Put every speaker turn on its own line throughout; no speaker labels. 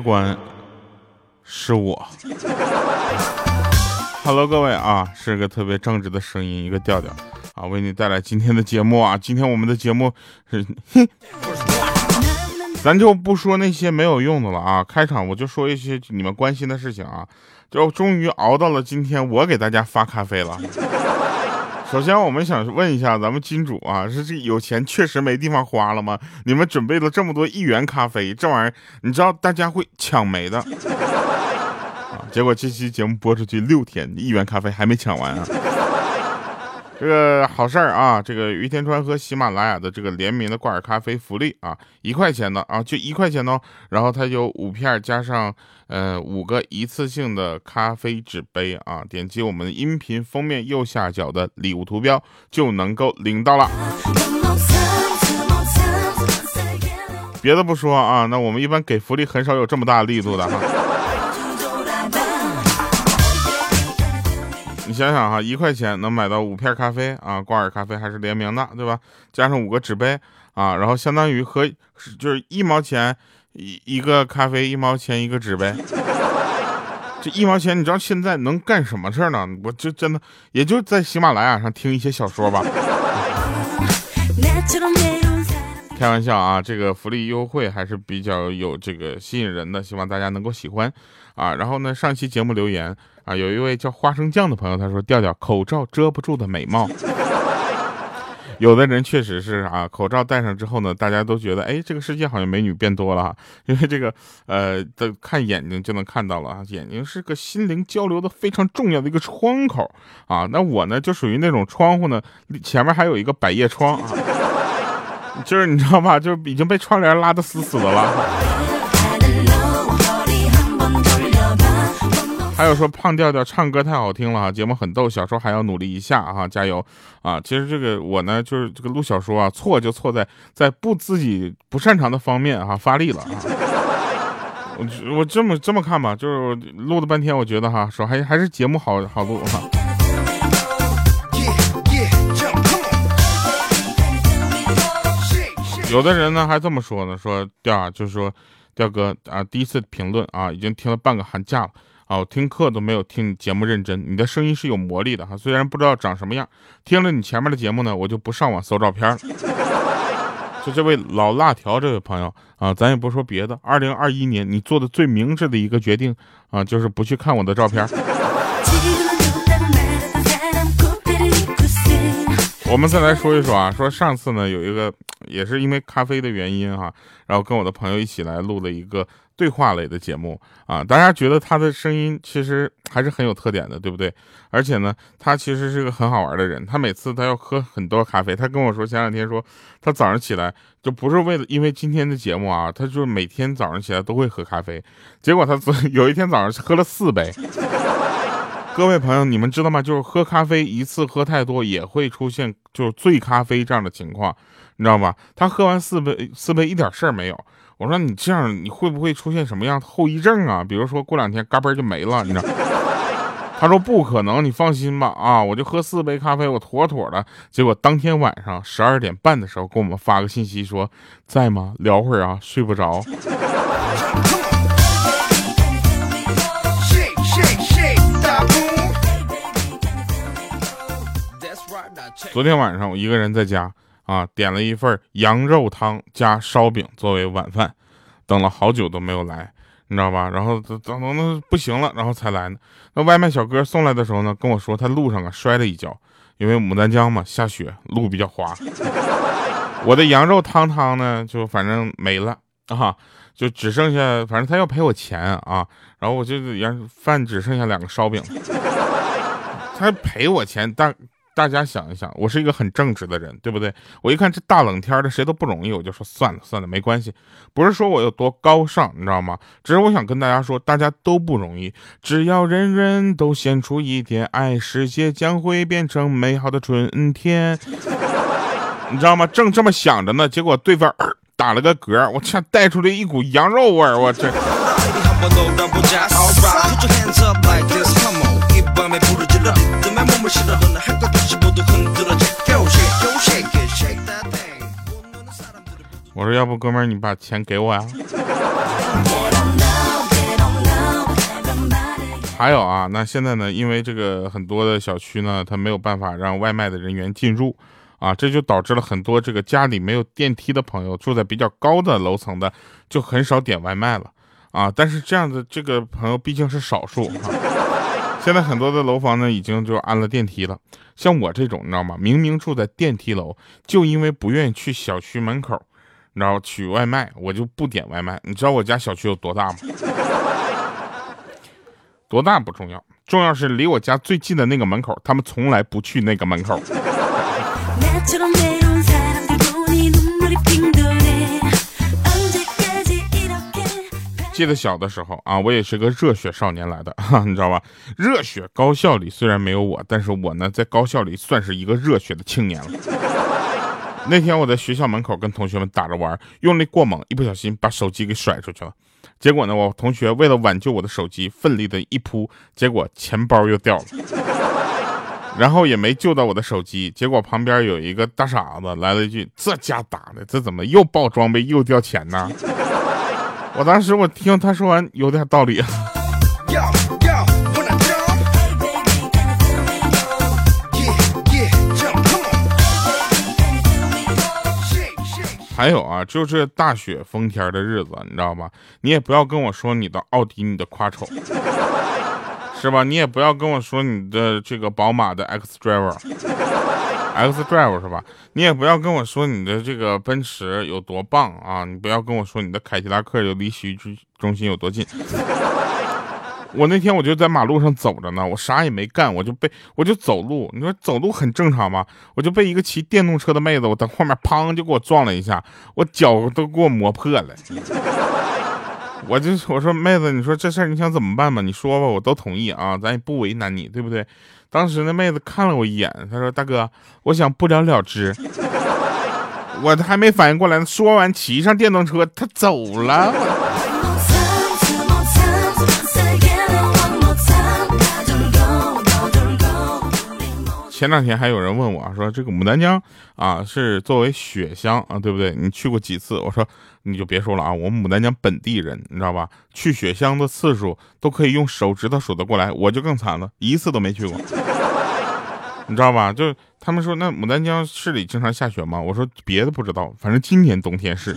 关，是我。Hello，各位啊，是个特别正直的声音，一个调调啊，为你带来今天的节目啊。今天我们的节目是，咱就不说那些没有用的了啊。开场我就说一些你们关心的事情啊。就终于熬到了今天，我给大家发咖啡了。首先，我们想问一下咱们金主啊，是这有钱确实没地方花了吗？你们准备了这么多一元咖啡，这玩意儿你知道大家会抢没的。结果这期节目播出去六天，一元咖啡还没抢完啊！这个好事儿啊，这个于天川和喜马拉雅的这个联名的挂耳咖啡福利啊，一块钱的啊，就一块钱哦。然后它有五片加上呃五个一次性的咖啡纸杯啊，点击我们音频封面右下角的礼物图标就能够领到了。别的不说啊，那我们一般给福利很少有这么大力度的哈。你想想哈，一块钱能买到五片咖啡啊，挂耳咖啡还是联名的，对吧？加上五个纸杯啊，然后相当于和就是一毛钱一一个咖啡，一毛钱一个纸杯。这一毛钱，你知道现在能干什么事儿呢？我就真的也就在喜马拉雅上听一些小说吧。开玩笑啊，这个福利优惠还是比较有这个吸引人的，希望大家能够喜欢啊。然后呢，上期节目留言啊，有一位叫花生酱的朋友，他说调调口罩遮不住的美貌。有的人确实是啊，口罩戴上之后呢，大家都觉得哎，这个世界好像美女变多了，因为这个呃的看眼睛就能看到了啊，眼睛是个心灵交流的非常重要的一个窗口啊。那我呢就属于那种窗户呢，前面还有一个百叶窗啊。就是你知道吧，就是已经被窗帘拉的死死的了。还有说胖调调唱歌太好听了哈，节目很逗，小说还要努力一下哈，加油啊！其实这个我呢，就是这个录小说啊，错就错在在不自己不擅长的方面哈发力了啊。我我这么这么看吧，就是录了半天，我觉得哈说还还是节目好好录哈。有的人呢还这么说呢，说调啊，就是说，调哥啊，第一次评论啊，已经听了半个寒假了啊，我听课都没有听你节目认真，你的声音是有魔力的哈，虽然不知道长什么样，听了你前面的节目呢，我就不上网搜照片了。就这位老辣条这位朋友啊，咱也不说别的，二零二一年你做的最明智的一个决定啊，就是不去看我的照片。我们再来说一说啊，说上次呢有一个也是因为咖啡的原因哈，然后跟我的朋友一起来录了一个对话类的节目啊，大家觉得他的声音其实还是很有特点的，对不对？而且呢，他其实是个很好玩的人，他每次他要喝很多咖啡，他跟我说前两天说他早上起来就不是为了因为今天的节目啊，他就是每天早上起来都会喝咖啡，结果他昨 有一天早上喝了四杯。各位朋友，你们知道吗？就是喝咖啡一次喝太多也会出现就是醉咖啡这样的情况，你知道吧？他喝完四杯四杯一点事儿没有。我说你这样你会不会出现什么样后遗症啊？比如说过两天嘎嘣就没了，你知道？他说不可能，你放心吧。啊，我就喝四杯咖啡，我妥妥的。结果当天晚上十二点半的时候给我们发个信息说在吗？聊会儿啊，睡不着。昨天晚上我一个人在家啊，点了一份羊肉汤加烧饼作为晚饭，等了好久都没有来，你知道吧？然后等等等不行了，然后才来呢。那外卖小哥送来的时候呢，跟我说他路上啊摔了一跤，因为牡丹江嘛下雪，路比较滑。我的羊肉汤汤呢，就反正没了啊，就只剩下，反正他要赔我钱啊。然后我就羊饭只剩下两个烧饼，他赔我钱，但。大家想一想，我是一个很正直的人，对不对？我一看这大冷天的，谁都不容易，我就说算了算了，没关系。不是说我有多高尚，你知道吗？只是我想跟大家说，大家都不容易。只要人人都献出一点爱，世界将会变成美好的春天。你知道吗？正这么想着呢，结果对方打了个嗝，我操，带出来一股羊肉味儿，我这。我说要不哥们儿你把钱给我呀？还有啊，那现在呢，因为这个很多的小区呢，它没有办法让外卖的人员进入啊，这就导致了很多这个家里没有电梯的朋友，住在比较高的楼层的，就很少点外卖了啊。但是这样的这个朋友毕竟是少数啊。现在很多的楼房呢，已经就安了电梯了。像我这种，你知道吗？明明住在电梯楼，就因为不愿意去小区门口，你知道取外卖，我就不点外卖。你知道我家小区有多大吗？多大不重要，重要是离我家最近的那个门口，他们从来不去那个门口。记得小的时候啊，我也是个热血少年来的，你知道吧？热血高校里虽然没有我，但是我呢，在高校里算是一个热血的青年了。那天我在学校门口跟同学们打着玩，用力过猛，一不小心把手机给甩出去了。结果呢，我同学为了挽救我的手机，奋力的一扑，结果钱包又掉了，然后也没救到我的手机。结果旁边有一个大傻子来了一句：“这家打的，这怎么又爆装备又掉钱呢？”我当时我听他说完有点道理。还有啊，就是大雪封天的日子，你知道吧？你也不要跟我说你的奥迪，你的夸丑，是吧？你也不要跟我说你的这个宝马的 X Driver，X x drive 是吧？你也不要跟我说你的这个奔驰有多棒啊！你不要跟我说你的凯迪拉克有离洗浴中心有多近。我那天我就在马路上走着呢，我啥也没干，我就被我就走路。你说走路很正常吗？我就被一个骑电动车的妹子，我在后面砰就给我撞了一下，我脚都给我磨破了。我就我说妹子，你说这事儿你想怎么办吧？你说吧，我都同意啊，咱也不为难你，对不对？当时那妹子看了我一眼，她说大哥，我想不了了之。我还没反应过来呢，说完骑上电动车，她走了。前两天还有人问我说：“这个牡丹江啊，是作为雪乡啊，对不对？你去过几次？”我说：“你就别说了啊，我们牡丹江本地人，你知道吧？去雪乡的次数都可以用手指头数得过来，我就更惨了，一次都没去过。你知道吧？就他们说那牡丹江市里经常下雪吗？我说别的不知道，反正今年冬天是。”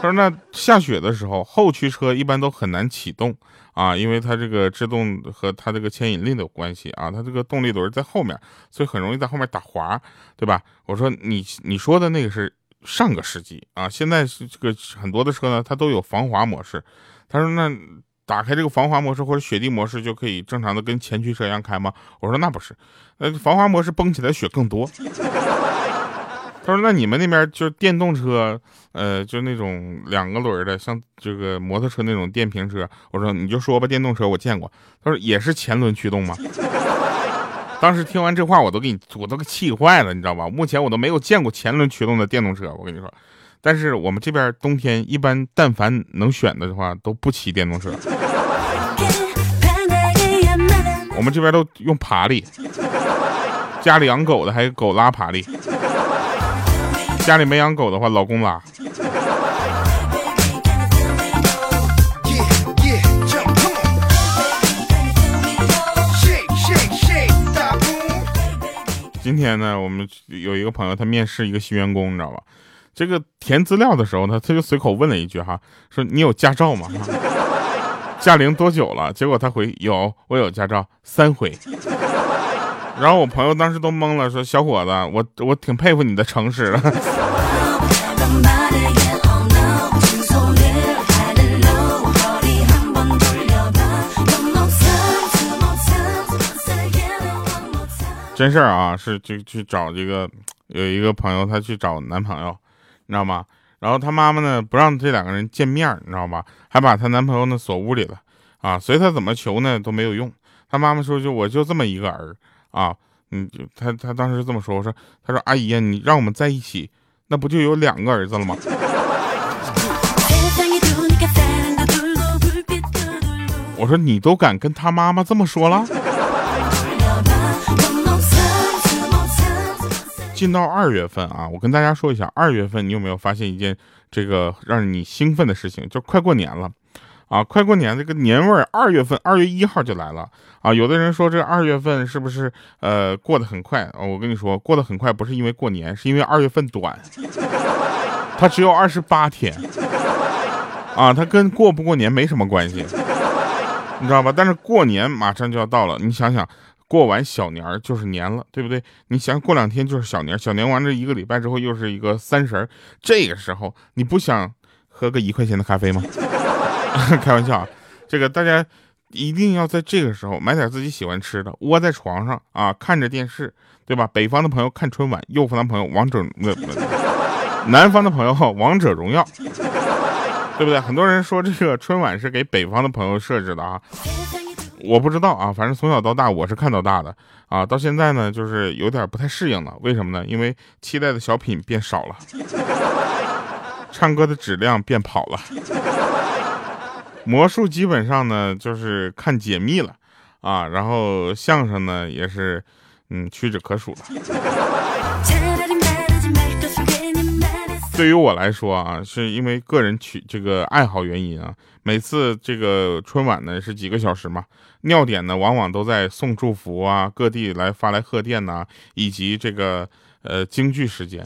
他说：“那下雪的时候，后驱车一般都很难启动啊，因为它这个制动和它这个牵引力的关系啊，它这个动力轮在后面，所以很容易在后面打滑，对吧？”我说：“你你说的那个是上个世纪啊，现在是这个很多的车呢，它都有防滑模式。”他说：“那打开这个防滑模式或者雪地模式就可以正常的跟前驱车一样开吗？”我说：“那不是，呃，防滑模式崩起来雪更多。”他说：“那你们那边就是电动车，呃，就那种两个轮的，像这个摩托车那种电瓶车。”我说：“你就说吧，电动车我见过。”他说：“也是前轮驱动吗？”当时听完这话，我都给你，我都给气坏了，你知道吧？目前我都没有见过前轮驱动的电动车，我跟你说。但是我们这边冬天一般，但凡能选的话，都不骑电动车。我们这边都用爬犁，家里养狗的还有狗拉爬犁。家里没养狗的话，老公拉。今天呢，我们有一个朋友，他面试一个新员工，你知道吧？这个填资料的时候呢，他就随口问了一句哈，说你有驾照吗？驾龄多久了？结果他回有，我有驾照三回。然后我朋友当时都懵了，说：“小伙子，我我挺佩服你的诚实的。”真事儿啊，是就去找这个有一个朋友，她去找男朋友，你知道吗？然后她妈妈呢不让这两个人见面，你知道吧？还把她男朋友呢锁屋里了啊！随她怎么求呢都没有用。她妈妈说：“就我就这么一个儿。”啊，嗯，他他当时这么说，我说，他说阿姨呀，你让我们在一起，那不就有两个儿子了吗？我说你都敢跟他妈妈这么说了？进到二月份啊，我跟大家说一下，二月份你有没有发现一件这个让你兴奋的事情？就快过年了。啊，快过年这个年味儿，二月份二月一号就来了啊。有的人说这二月份是不是呃过得很快？我跟你说，过得很快不是因为过年，是因为二月份短，它只有二十八天啊，它跟过不过年没什么关系，你知道吧？但是过年马上就要到了，你想想，过完小年儿就是年了，对不对？你想过两天就是小年，小年完这一个礼拜之后又是一个三十儿，这个时候你不想喝个一块钱的咖啡吗？开玩笑啊，这个大家一定要在这个时候买点自己喜欢吃的，窝在床上啊，看着电视，对吧？北方的朋友看春晚，右方的朋友王者，南方的朋友王者荣耀，对不对？很多人说这个春晚是给北方的朋友设置的啊，我不知道啊，反正从小到大我是看到大的啊，到现在呢就是有点不太适应了，为什么呢？因为期待的小品变少了，唱歌的质量变跑了。魔术基本上呢就是看解密了啊，然后相声呢也是，嗯，屈指可数了。对于我来说啊，是因为个人取这个爱好原因啊，每次这个春晚呢是几个小时嘛，尿点呢往往都在送祝福啊，各地来发来贺电呐，以及这个呃京剧时间。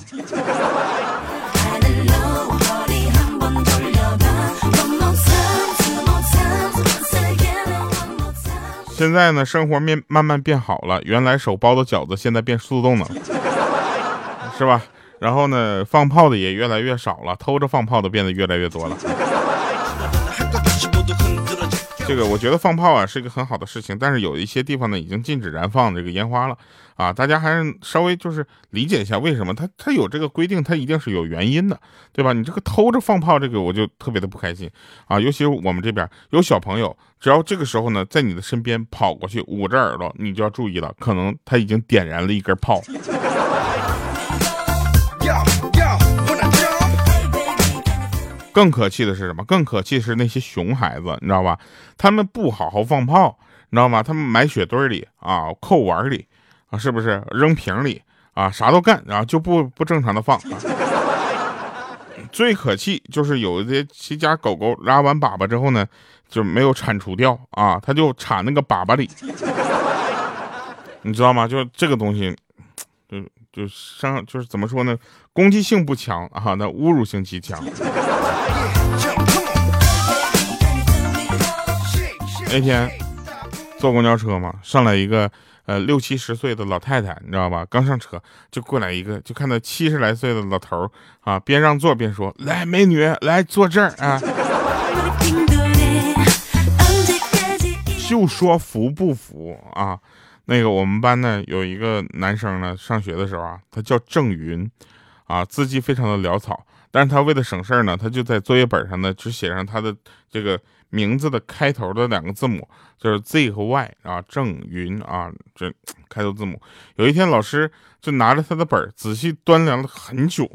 现在呢，生活面慢慢变好了。原来手包的饺子，现在变速冻了，是吧？然后呢，放炮的也越来越少了，偷着放炮的变得越来越多了。这个我觉得放炮啊是一个很好的事情，但是有一些地方呢已经禁止燃放这个烟花了啊，大家还是稍微就是理解一下为什么它它有这个规定，它一定是有原因的，对吧？你这个偷着放炮，这个我就特别的不开心啊，尤其是我们这边有小朋友，只要这个时候呢在你的身边跑过去捂着耳朵，你就要注意了，可能他已经点燃了一根炮。更可气的是什么？更可气的是那些熊孩子，你知道吧？他们不好好放炮，你知道吗？他们埋雪堆里啊，扣碗里啊，是不是扔瓶里啊？啥都干，然后就不不正常的放。最可气就是有一些其家狗狗拉完粑粑之后呢，就没有铲除掉啊，它就铲那个粑粑里，你知道吗？就这个东西，就就伤，就是怎么说呢？攻击性不强啊，那侮辱性极强。那天坐公交车嘛，上来一个呃六七十岁的老太太，你知道吧？刚上车就过来一个，就看到七十来岁的老头啊，边让座边说：“来，美女，来坐这儿啊。”就说服不服啊？那个我们班呢有一个男生呢，上学的时候啊，他叫郑云，啊，字迹非常的潦草。但是他为了省事儿呢，他就在作业本上呢，只写上他的这个名字的开头的两个字母，就是 Z 和 Y 啊，郑云啊，这开头字母。有一天，老师就拿着他的本仔细端量了很久，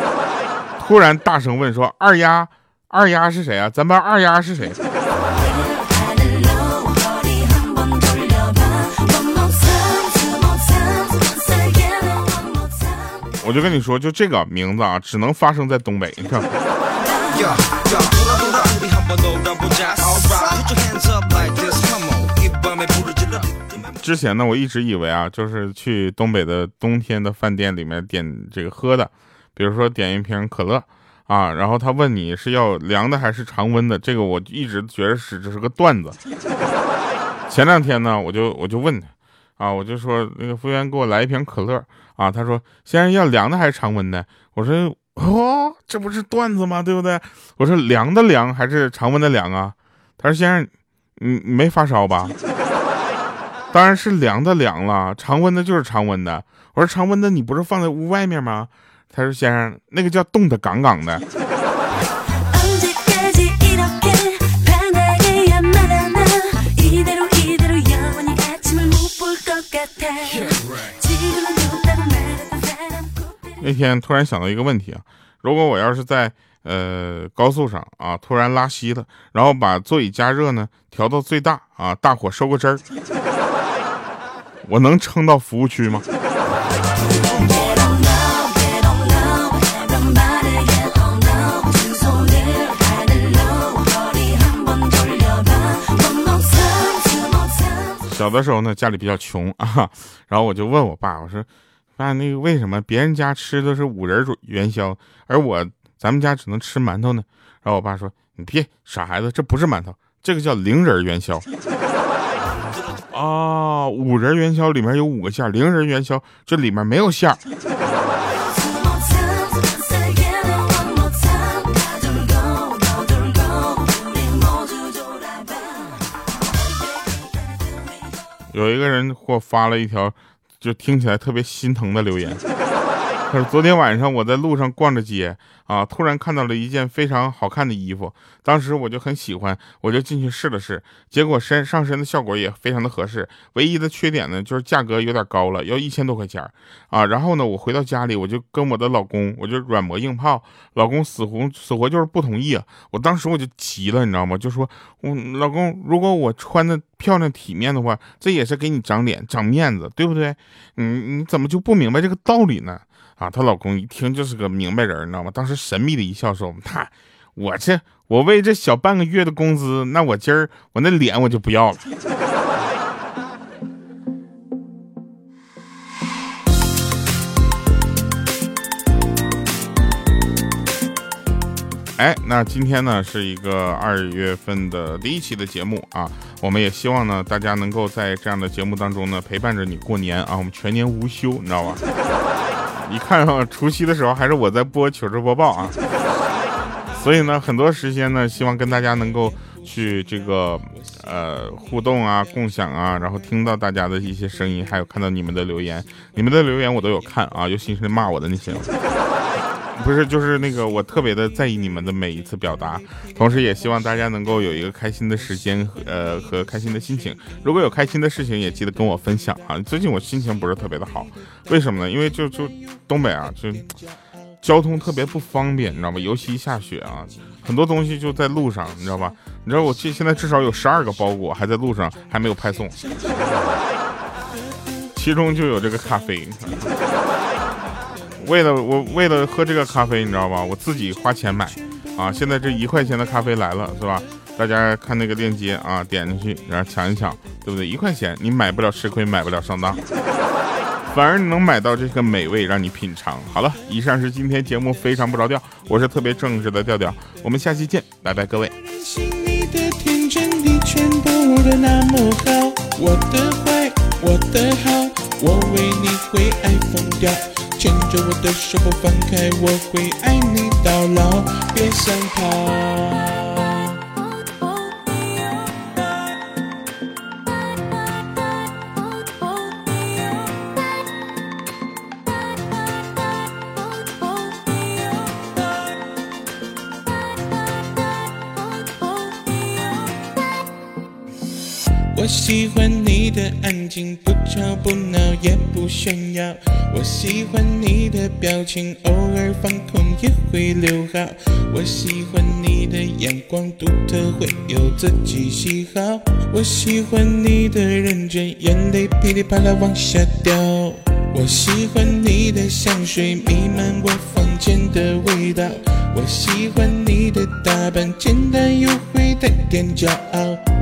突然大声问说：“二丫，二丫是谁啊？咱班二丫是谁？”我就跟你说，就这个名字啊，只能发生在东北。你看，之前呢，我一直以为啊，就是去东北的冬天的饭店里面点这个喝的，比如说点一瓶可乐啊，然后他问你是要凉的还是常温的，这个我一直觉得是这是个段子。前两天呢，我就我就问他。啊，我就说那个服务员给我来一瓶可乐啊，他说先生要凉的还是常温的？我说哦，这不是段子吗？对不对？我说凉的凉还是常温的凉啊？他说先生，你没发烧吧？当然是凉的凉了，常温的就是常温的。我说常温的你不是放在屋外面吗？他说先生，那个叫冻得杠杠的。那天突然想到一个问题啊，如果我要是在呃高速上啊突然拉稀了，然后把座椅加热呢调到最大啊，大火收个汁儿，我能撑到服务区吗？小的时候呢，家里比较穷啊，然后我就问我爸，我说。爸，那个为什么别人家吃的是五仁元宵，而我咱们家只能吃馒头呢？然后我爸说，你别傻孩子，这不是馒头，这个叫零仁元宵。啊，五仁元宵里面有五个馅，零仁元宵这里面没有馅。有一个人给我发了一条，就听起来特别心疼的留言。可是昨天晚上我在路上逛着街啊，突然看到了一件非常好看的衣服，当时我就很喜欢，我就进去试了试，结果身上身的效果也非常的合适，唯一的缺点呢就是价格有点高了，要一千多块钱啊。然后呢，我回到家里，我就跟我的老公，我就软磨硬泡，老公死活死活就是不同意。我当时我就急了，你知道吗？就说，我老公，如果我穿的漂亮体面的话，这也是给你长脸长面子，对不对？嗯，你怎么就不明白这个道理呢？啊，她老公一听就是个明白人，你知道吗？当时神秘的一笑说：“他，我这我为这小半个月的工资，那我今儿我那脸我就不要了。”哎，那今天呢是一个二月份的第一期的节目啊，我们也希望呢大家能够在这样的节目当中呢陪伴着你过年啊，我们全年无休，你知道吧？你看啊，除夕的时候还是我在播糗事播报啊，所以呢，很多时间呢，希望跟大家能够去这个呃互动啊、共享啊，然后听到大家的一些声音，还有看到你们的留言，你们的留言我都有看啊，尤其是骂我的那些。不是，就是那个，我特别的在意你们的每一次表达，同时也希望大家能够有一个开心的时间，呃，和开心的心情。如果有开心的事情，也记得跟我分享啊。最近我心情不是特别的好，为什么呢？因为就就东北啊，就交通特别不方便，你知道吗？尤其一下雪啊，很多东西就在路上，你知道吧？你知道我现现在至少有十二个包裹还在路上，还没有派送，其中就有这个咖啡。为了我，为了喝这个咖啡，你知道吧？我自己花钱买，啊，现在这一块钱的咖啡来了，是吧？大家看那个链接啊，点进去，然后抢一抢，对不对？一块钱你买不了吃亏，买不了上当，反而能买到这个美味，让你品尝。好了，以上是今天节目非常不着调，我是特别正直的调调，我们下期见，拜拜，各位。牵着我的手不放开，我会爱你到老，别想逃。我喜欢你的安静，不吵不闹也不炫耀。我喜欢你的表情，偶尔放空也会留好。我喜欢你的眼光独特，会有自己喜好。我喜欢你的认真，眼泪噼里啪啦往下掉。我喜欢你的香水弥漫我房间的味道。我喜欢你的打扮，简单又会带点骄傲。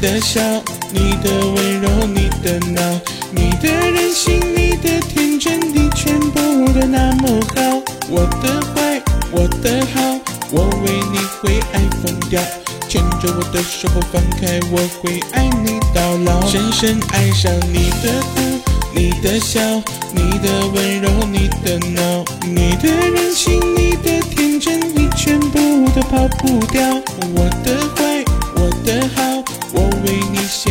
的笑，你的温柔，你的闹，你的任性，你的天真，你全部都那么好。我的坏，我的好，我为你会爱疯掉。牵着我的手不放开，我会爱你到老。深深爱上你的哭。你的笑，你的温柔，你的闹，你的任性，你的天真，你全部都跑不掉。我的坏，